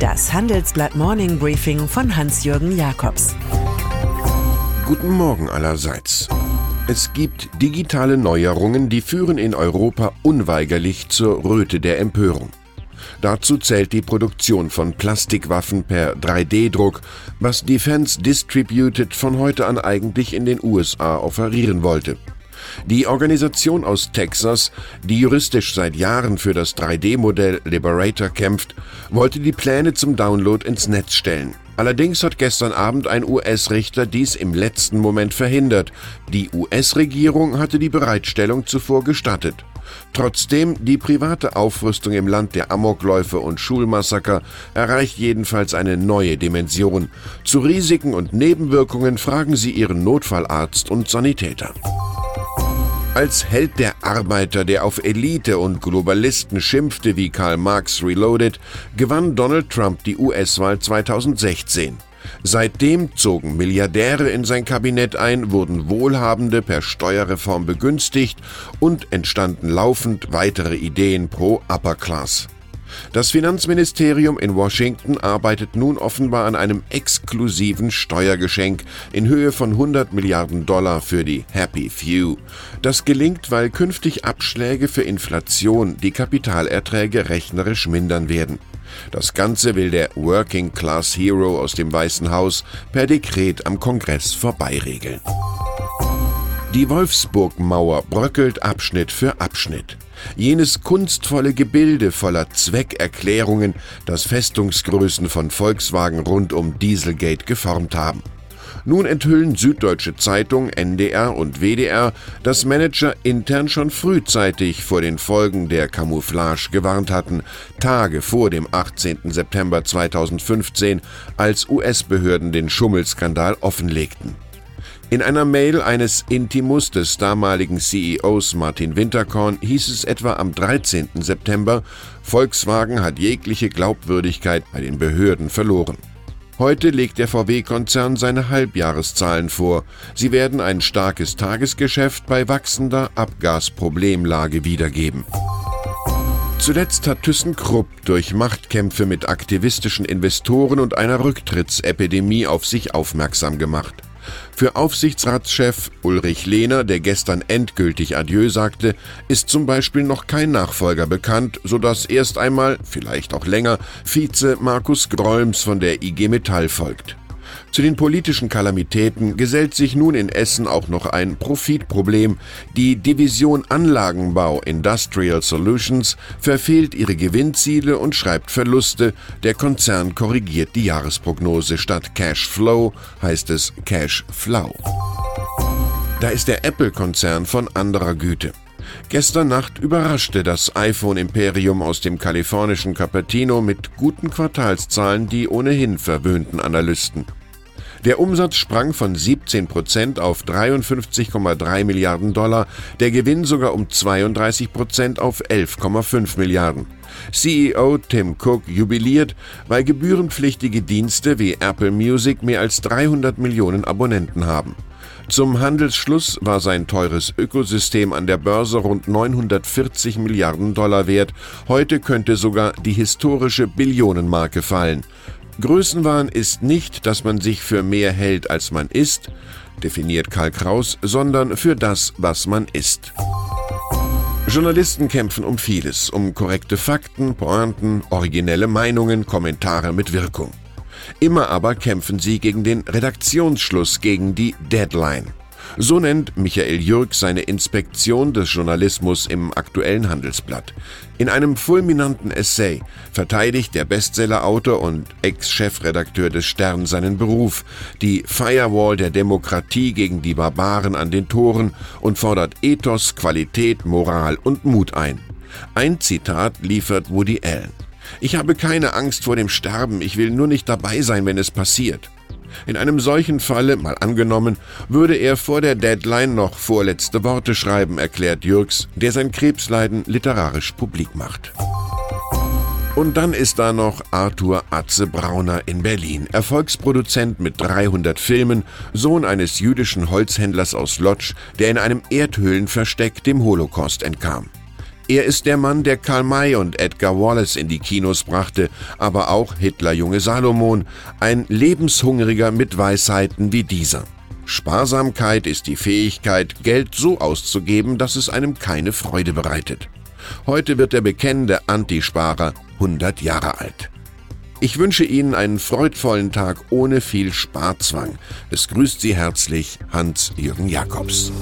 Das Handelsblatt Morning Briefing von Hans-Jürgen Jakobs. Guten Morgen allerseits. Es gibt digitale Neuerungen, die führen in Europa unweigerlich zur Röte der Empörung. Dazu zählt die Produktion von Plastikwaffen per 3D-Druck, was Defense Distributed von heute an eigentlich in den USA offerieren wollte. Die Organisation aus Texas, die juristisch seit Jahren für das 3D-Modell Liberator kämpft, wollte die Pläne zum Download ins Netz stellen. Allerdings hat gestern Abend ein US-Richter dies im letzten Moment verhindert. Die US-Regierung hatte die Bereitstellung zuvor gestattet. Trotzdem, die private Aufrüstung im Land der Amokläufe und Schulmassaker erreicht jedenfalls eine neue Dimension. Zu Risiken und Nebenwirkungen fragen Sie Ihren Notfallarzt und Sanitäter. Als Held der Arbeiter, der auf Elite und Globalisten schimpfte wie Karl Marx Reloaded, gewann Donald Trump die US-Wahl 2016. Seitdem zogen Milliardäre in sein Kabinett ein, wurden Wohlhabende per Steuerreform begünstigt und entstanden laufend weitere Ideen pro Upper Class. Das Finanzministerium in Washington arbeitet nun offenbar an einem exklusiven Steuergeschenk in Höhe von 100 Milliarden Dollar für die Happy Few. Das gelingt, weil künftig Abschläge für Inflation die Kapitalerträge rechnerisch mindern werden. Das Ganze will der Working Class Hero aus dem Weißen Haus per Dekret am Kongress vorbeiregeln. Die Wolfsburg-Mauer bröckelt Abschnitt für Abschnitt. Jenes kunstvolle Gebilde voller Zweckerklärungen, das Festungsgrößen von Volkswagen rund um Dieselgate geformt haben. Nun enthüllen Süddeutsche Zeitung, NDR und WDR, dass Manager intern schon frühzeitig vor den Folgen der Camouflage gewarnt hatten, Tage vor dem 18. September 2015, als US-Behörden den Schummelskandal offenlegten. In einer Mail eines Intimus des damaligen CEOs Martin Winterkorn hieß es etwa am 13. September, Volkswagen hat jegliche Glaubwürdigkeit bei den Behörden verloren. Heute legt der VW-Konzern seine Halbjahreszahlen vor. Sie werden ein starkes Tagesgeschäft bei wachsender Abgasproblemlage wiedergeben. Zuletzt hat ThyssenKrupp durch Machtkämpfe mit aktivistischen Investoren und einer Rücktrittsepidemie auf sich aufmerksam gemacht. Für Aufsichtsratschef Ulrich Lehner, der gestern endgültig Adieu sagte, ist zum Beispiel noch kein Nachfolger bekannt, sodass erst einmal, vielleicht auch länger, Vize Markus Grolms von der IG Metall folgt. Zu den politischen Kalamitäten gesellt sich nun in Essen auch noch ein Profitproblem. Die Division Anlagenbau Industrial Solutions verfehlt ihre Gewinnziele und schreibt Verluste. Der Konzern korrigiert die Jahresprognose. Statt Cash Flow heißt es Cash Flow. Da ist der Apple-Konzern von anderer Güte. Gestern Nacht überraschte das iPhone-Imperium aus dem kalifornischen Cupertino mit guten Quartalszahlen die ohnehin verwöhnten Analysten. Der Umsatz sprang von 17 Prozent auf 53,3 Milliarden Dollar, der Gewinn sogar um 32 Prozent auf 11,5 Milliarden. CEO Tim Cook jubiliert, weil gebührenpflichtige Dienste wie Apple Music mehr als 300 Millionen Abonnenten haben. Zum Handelsschluss war sein teures Ökosystem an der Börse rund 940 Milliarden Dollar wert. Heute könnte sogar die historische Billionenmarke fallen. Größenwahn ist nicht, dass man sich für mehr hält, als man ist, definiert Karl Kraus, sondern für das, was man ist. Journalisten kämpfen um vieles, um korrekte Fakten, Pointen, originelle Meinungen, Kommentare mit Wirkung. Immer aber kämpfen sie gegen den Redaktionsschluss, gegen die Deadline. So nennt Michael Jürg seine Inspektion des Journalismus im aktuellen Handelsblatt. In einem fulminanten Essay verteidigt der Bestsellerautor und Ex-Chefredakteur des Stern seinen Beruf, die Firewall der Demokratie gegen die Barbaren an den Toren und fordert Ethos, Qualität, Moral und Mut ein. Ein Zitat liefert Woody Allen. Ich habe keine Angst vor dem Sterben, ich will nur nicht dabei sein, wenn es passiert. In einem solchen Falle, mal angenommen, würde er vor der Deadline noch vorletzte Worte schreiben, erklärt Jürgs, der sein Krebsleiden literarisch publik macht. Und dann ist da noch Arthur Atze Brauner in Berlin, Erfolgsproduzent mit 300 Filmen, Sohn eines jüdischen Holzhändlers aus Lodz, der in einem Erdhöhlenversteck dem Holocaust entkam. Er ist der Mann, der Karl May und Edgar Wallace in die Kinos brachte, aber auch Hitler junge Salomon, ein Lebenshungriger mit Weisheiten wie dieser. Sparsamkeit ist die Fähigkeit, Geld so auszugeben, dass es einem keine Freude bereitet. Heute wird der bekennende Antisparer 100 Jahre alt. Ich wünsche Ihnen einen freudvollen Tag ohne viel Sparzwang. Es grüßt Sie herzlich Hans-Jürgen Jakobs.